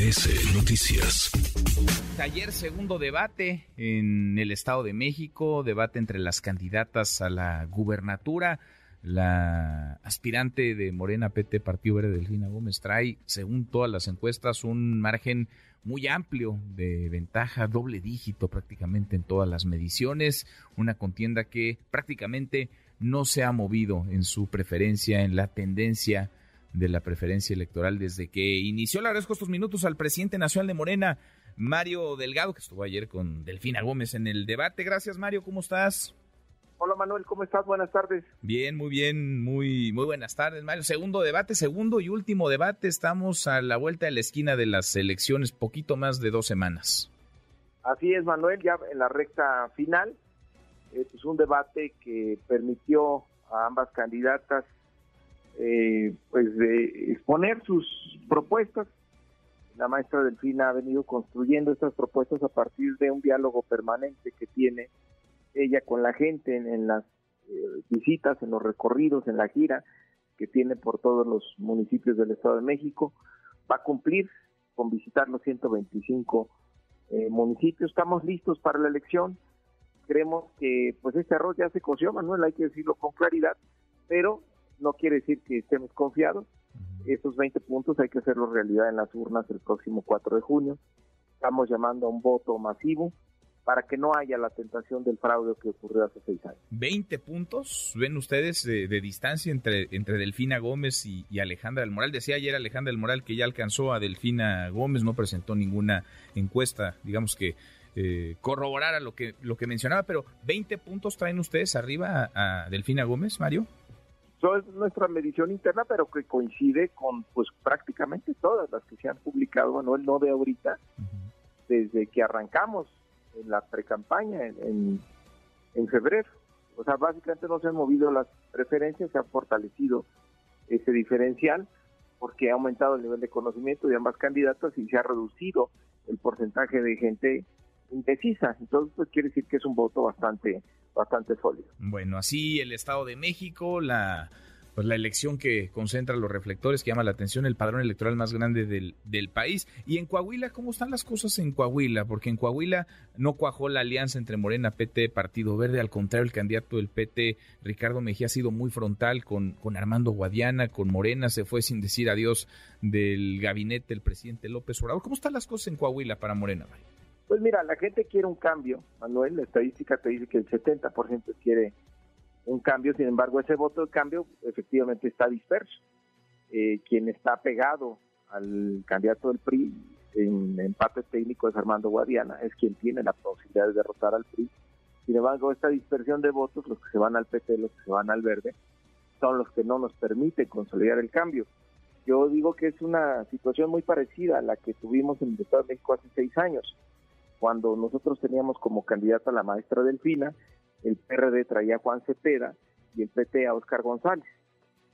MBS Noticias. Ayer segundo debate en el Estado de México, debate entre las candidatas a la gubernatura. La aspirante de Morena PT Partido Verde Delfina Gómez trae, según todas las encuestas, un margen muy amplio de ventaja, doble dígito prácticamente en todas las mediciones, una contienda que prácticamente no se ha movido en su preferencia, en la tendencia de la preferencia electoral desde que inició. Le agradezco estos minutos al presidente nacional de Morena, Mario Delgado, que estuvo ayer con Delfina Gómez en el debate. Gracias, Mario, ¿cómo estás? Hola Manuel, ¿cómo estás? Buenas tardes. Bien, muy bien, muy, muy buenas tardes, Mario. Segundo debate, segundo y último debate. Estamos a la vuelta de la esquina de las elecciones, poquito más de dos semanas. Así es, Manuel, ya en la recta final. Es un debate que permitió a ambas candidatas eh, pues de exponer sus propuestas. La maestra Delfina ha venido construyendo estas propuestas a partir de un diálogo permanente que tiene ella con la gente en, las eh, visitas, en los recorridos, en la gira que tiene por todos los municipios del Estado de México. Va a cumplir con visitar los 125 eh, municipios. Estamos listos para la elección. Creemos que pues este arroz ya se coció, Manuel, hay que decirlo con claridad, pero no quiere decir que estemos confiados. Esos 20 puntos hay que hacerlo realidad en las urnas el próximo 4 de junio. Estamos llamando a un voto masivo para que no haya la tentación del fraude que ocurrió hace seis años. 20 puntos, ven ustedes, de, distancia entre, entre Delfina Gómez y, Alejandra del Moral. Decía ayer Alejandra del Moral que ya alcanzó a Delfina Gómez, no presentó ninguna encuesta, digamos que eh, corroborara lo que, lo que mencionaba, pero 20 puntos traen ustedes arriba a, Delfina Gómez, Mario. Eso es nuestra medición interna, pero que coincide con pues prácticamente todas las que se han publicado, Manuel, no de ahorita, desde que arrancamos en la precampaña en, en, febrero. O sea, básicamente no se han movido las preferencias, se ha fortalecido ese diferencial porque ha aumentado el nivel de conocimiento de ambas candidatas y se ha reducido el porcentaje de gente indecisa. Entonces, pues quiere decir que es un voto bastante, bastante sólido. Bueno, así el Estado de México, la pues la elección que concentra los reflectores, que llama la atención, el padrón electoral más grande del, del país. Y en Coahuila, ¿cómo están las cosas en Coahuila? Porque en Coahuila no cuajó la alianza entre Morena, PT, Partido Verde. Al contrario, el candidato del PT, Ricardo Mejía, ha sido muy frontal con, con Armando Guadiana, con Morena. Se fue sin decir adiós del gabinete del presidente López Obrador. ¿Cómo están las cosas en Coahuila para Morena? Pues mira, la gente quiere un cambio, Manuel. La estadística te dice que el 70% quiere un cambio, sin embargo, ese voto de cambio efectivamente está disperso. Eh, quien está pegado al candidato del PRI en empate técnico es Armando Guadiana, es quien tiene la posibilidad de derrotar al PRI. Sin embargo, esta dispersión de votos, los que se van al PT, los que se van al verde, son los que no nos permiten consolidar el cambio. Yo digo que es una situación muy parecida a la que tuvimos en el Estado de México hace seis años, cuando nosotros teníamos como candidata a la maestra Delfina el PRD traía a Juan Cepeda y el PT a Oscar González.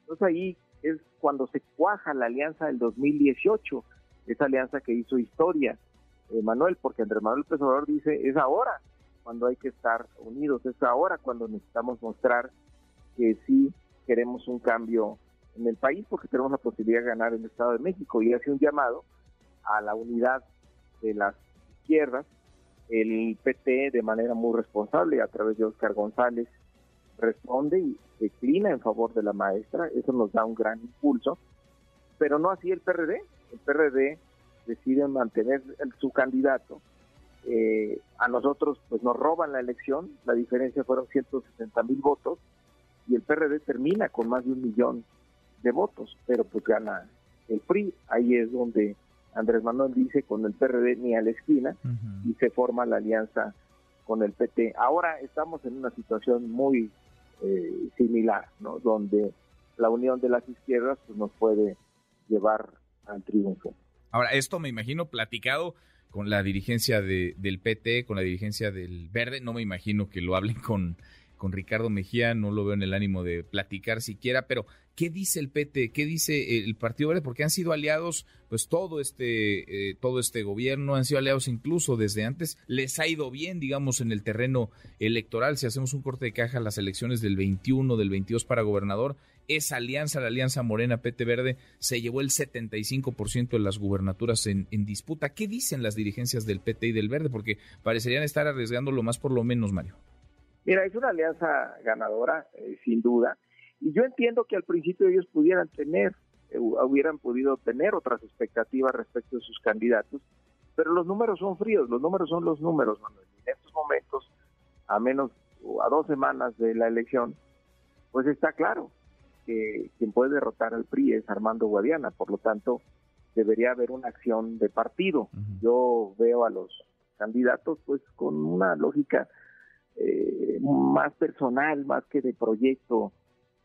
Entonces ahí es cuando se cuaja la alianza del 2018, esa alianza que hizo historia, eh, Manuel, porque Andrés Manuel López dice, es ahora cuando hay que estar unidos, es ahora cuando necesitamos mostrar que sí queremos un cambio en el país, porque tenemos la posibilidad de ganar en el Estado de México, y hace un llamado a la unidad de las izquierdas, el PT de manera muy responsable a través de Oscar González responde y declina en favor de la maestra, eso nos da un gran impulso, pero no así el PRD, el PRD decide mantener su candidato, eh, a nosotros pues nos roban la elección, la diferencia fueron 160 mil votos. Y el PRD termina con más de un millón de votos, pero pues gana el PRI, ahí es donde Andrés Manuel dice con el PRD ni a la esquina y se forma la alianza con el PT. Ahora estamos en una situación muy eh, similar, ¿no? Donde la unión de las izquierdas pues, nos puede llevar al triunfo. Ahora, esto me imagino platicado con la dirigencia de, del PT, con la dirigencia del Verde, no me imagino que lo hablen con con Ricardo Mejía, no lo veo en el ánimo de platicar siquiera, pero ¿qué dice el PT? ¿Qué dice el Partido Verde? Porque han sido aliados, pues todo este, eh, todo este gobierno, han sido aliados incluso desde antes, les ha ido bien, digamos, en el terreno electoral. Si hacemos un corte de caja, las elecciones del 21, del 22 para gobernador, esa alianza, la alianza Morena PT Verde, se llevó el 75% de las gubernaturas en, disputa. ¿Qué dicen las dirigencias del PT y del Verde? Porque parecerían estar arriesgando lo más por lo menos, Mario. Mira, es una alianza ganadora, eh, sin duda. Y yo entiendo que al principio ellos pudieran tener, eh, hubieran podido tener otras expectativas respecto de sus candidatos, pero los números son fríos, los números son los números, Manuel. En estos momentos, a menos o a dos semanas de la elección, pues está claro que quien puede derrotar al PRI es Armando Guadiana, por lo tanto debería haber una acción de partido. Yo veo a los candidatos pues con una lógica eh, más personal, más que de proyecto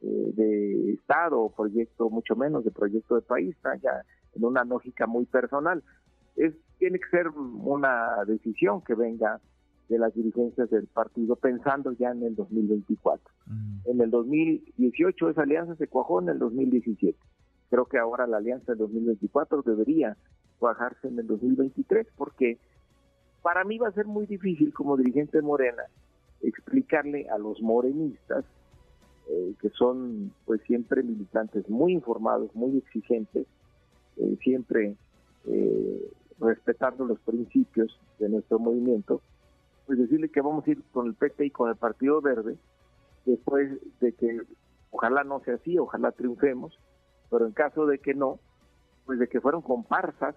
de Estado o proyecto, mucho menos de proyecto de país, ya en una lógica muy personal. Es, tiene que ser una decisión que venga de las dirigencias del partido pensando ya en el 2024. En el 2018 esa alianza se cuajó en el 2017. Creo que ahora la alianza del 2024 debería cuajarse en el 2023 porque para mí va a ser muy difícil como dirigente Morena explicarle a los morenistas eh, que son pues siempre militantes muy informados, muy exigentes, eh, siempre eh, respetando los principios de nuestro movimiento, pues decirle que vamos a ir con el PT y con el Partido Verde, después de que ojalá no sea así, ojalá triunfemos, pero en caso de que no, pues de que fueron comparsas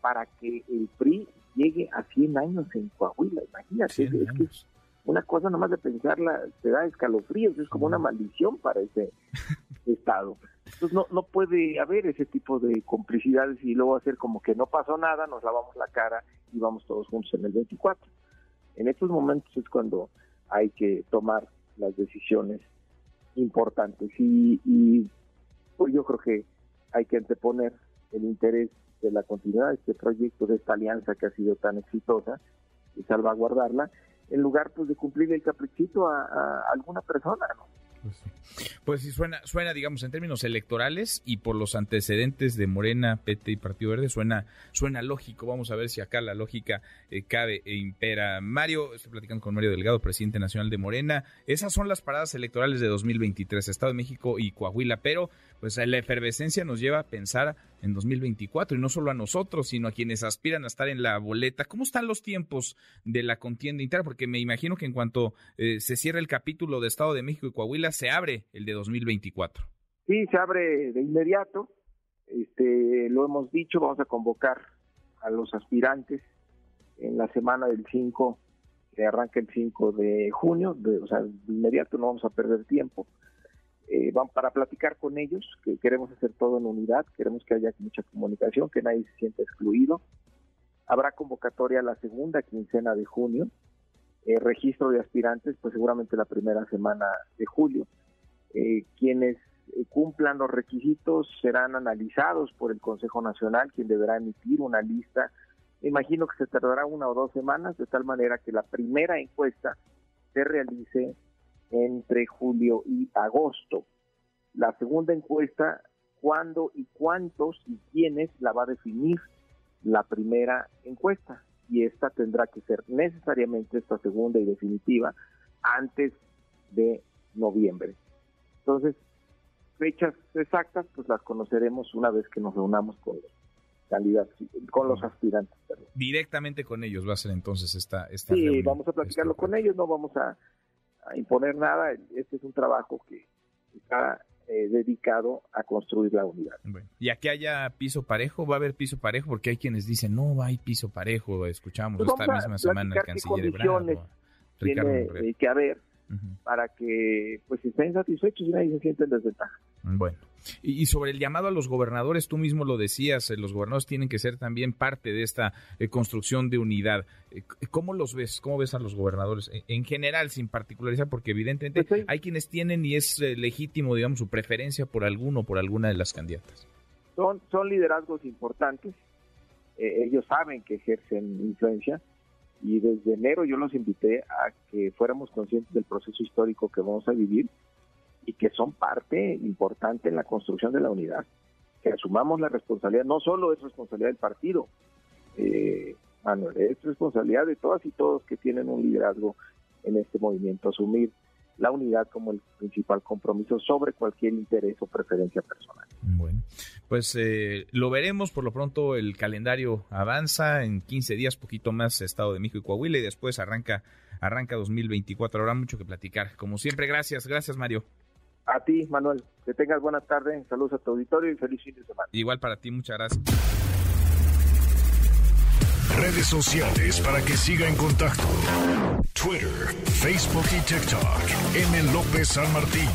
para que el PRI llegue a 100 años en Coahuila, imagínate, es, que una cosa nomás de pensarla te da escalofríos, es como una maldición para ese estado. Entonces no, no puede haber ese tipo de complicidades y luego hacer como que no pasó nada, nos lavamos la cara y vamos todos juntos en el 24. En estos momentos es cuando hay que tomar las decisiones importantes y, pues yo creo que hay que anteponer el interés de la continuidad de este proyecto, de esta alianza que ha sido tan exitosa y salvaguardarla, en lugar pues de cumplir el caprichito a, alguna persona, ¿no? Pues, pues sí, suena, suena, digamos, en términos electorales y por los antecedentes de Morena, PT y Partido Verde, suena, suena lógico. Vamos a ver si acá la lógica eh, cabe e impera. Mario, estoy platicando con Mario Delgado, presidente nacional de Morena. Esas son las paradas electorales de 2023, Estado de México y Coahuila, pero pues la efervescencia nos lleva a pensar en 2024 y no solo a nosotros, sino a quienes aspiran a estar en la boleta. ¿Cómo están los tiempos de la contienda interna? Porque me imagino que en cuanto eh, se cierre el capítulo de Estado de México y Coahuila, se abre el de 2024. Sí, se abre de inmediato. Este, lo hemos dicho, vamos a convocar a los aspirantes en la semana del 5, que arranca el 5 de junio, o sea, de inmediato no vamos a perder tiempo eh, van para platicar con ellos, que queremos hacer todo en unidad, queremos que haya mucha comunicación, que nadie se sienta excluido. Habrá convocatoria la segunda quincena de junio, eh, registro de aspirantes, pues seguramente la primera semana de julio. Eh, quienes eh, cumplan los requisitos serán analizados por el Consejo Nacional, quien deberá emitir una lista. Imagino que se tardará una o dos semanas, de tal manera que la primera encuesta se realice entre julio y agosto. La segunda encuesta, cuándo y cuántos y quiénes la va a definir la primera encuesta. Y esta tendrá que ser necesariamente esta segunda y definitiva antes de noviembre. Entonces, fechas exactas, pues las conoceremos una vez que nos reunamos con los candidatos, con los aspirantes. Directamente con ellos va a ser entonces esta, esta Sí, vamos a platicarlo con ellos, no vamos a imponer nada. Este es un trabajo que está eh, dedicado a construir la unidad. ¿Y aquí haya piso parejo? ¿Va a haber piso parejo? Porque hay quienes dicen, no, hay piso parejo. Escuchamos pues esta misma semana el canciller Ebrard. Tiene que haber para que pues estén satisfechos y nadie se siente en desventaja. Bueno, y, sobre el llamado a los gobernadores, tú mismo lo decías, eh, los gobernadores tienen que ser también parte de esta eh, construcción de unidad. Eh, ¿Cómo los ves? ¿Cómo ves a los gobernadores en general, sin particularizar? Porque evidentemente pues hay quienes tienen y es legítimo, digamos, su preferencia por alguno o por alguna de las candidatas. Son, son liderazgos importantes, ellos saben que ejercen influencia, y desde enero yo los invité a que fuéramos conscientes del proceso histórico que vamos a vivir y que son parte importante en la construcción de la unidad, que asumamos la responsabilidad, no solo es responsabilidad del partido, eh, Manuel, es responsabilidad de todas y todos que tienen un liderazgo en este movimiento, asumir la unidad como el principal compromiso sobre cualquier interés o preferencia personal. Bueno, pues eh, lo veremos. Por lo pronto el calendario avanza en 15 días, poquito más Estado de México y Coahuila y después arranca arranca 2024. Habrá mucho que platicar. Como siempre, gracias, gracias Mario. A ti, Manuel. Que tengas buena tarde. Saludos a tu auditorio y feliz fin de semana. Igual para ti, muchas gracias. Redes sociales para que siga en contacto: Twitter, Facebook y TikTok. M. López San Martín.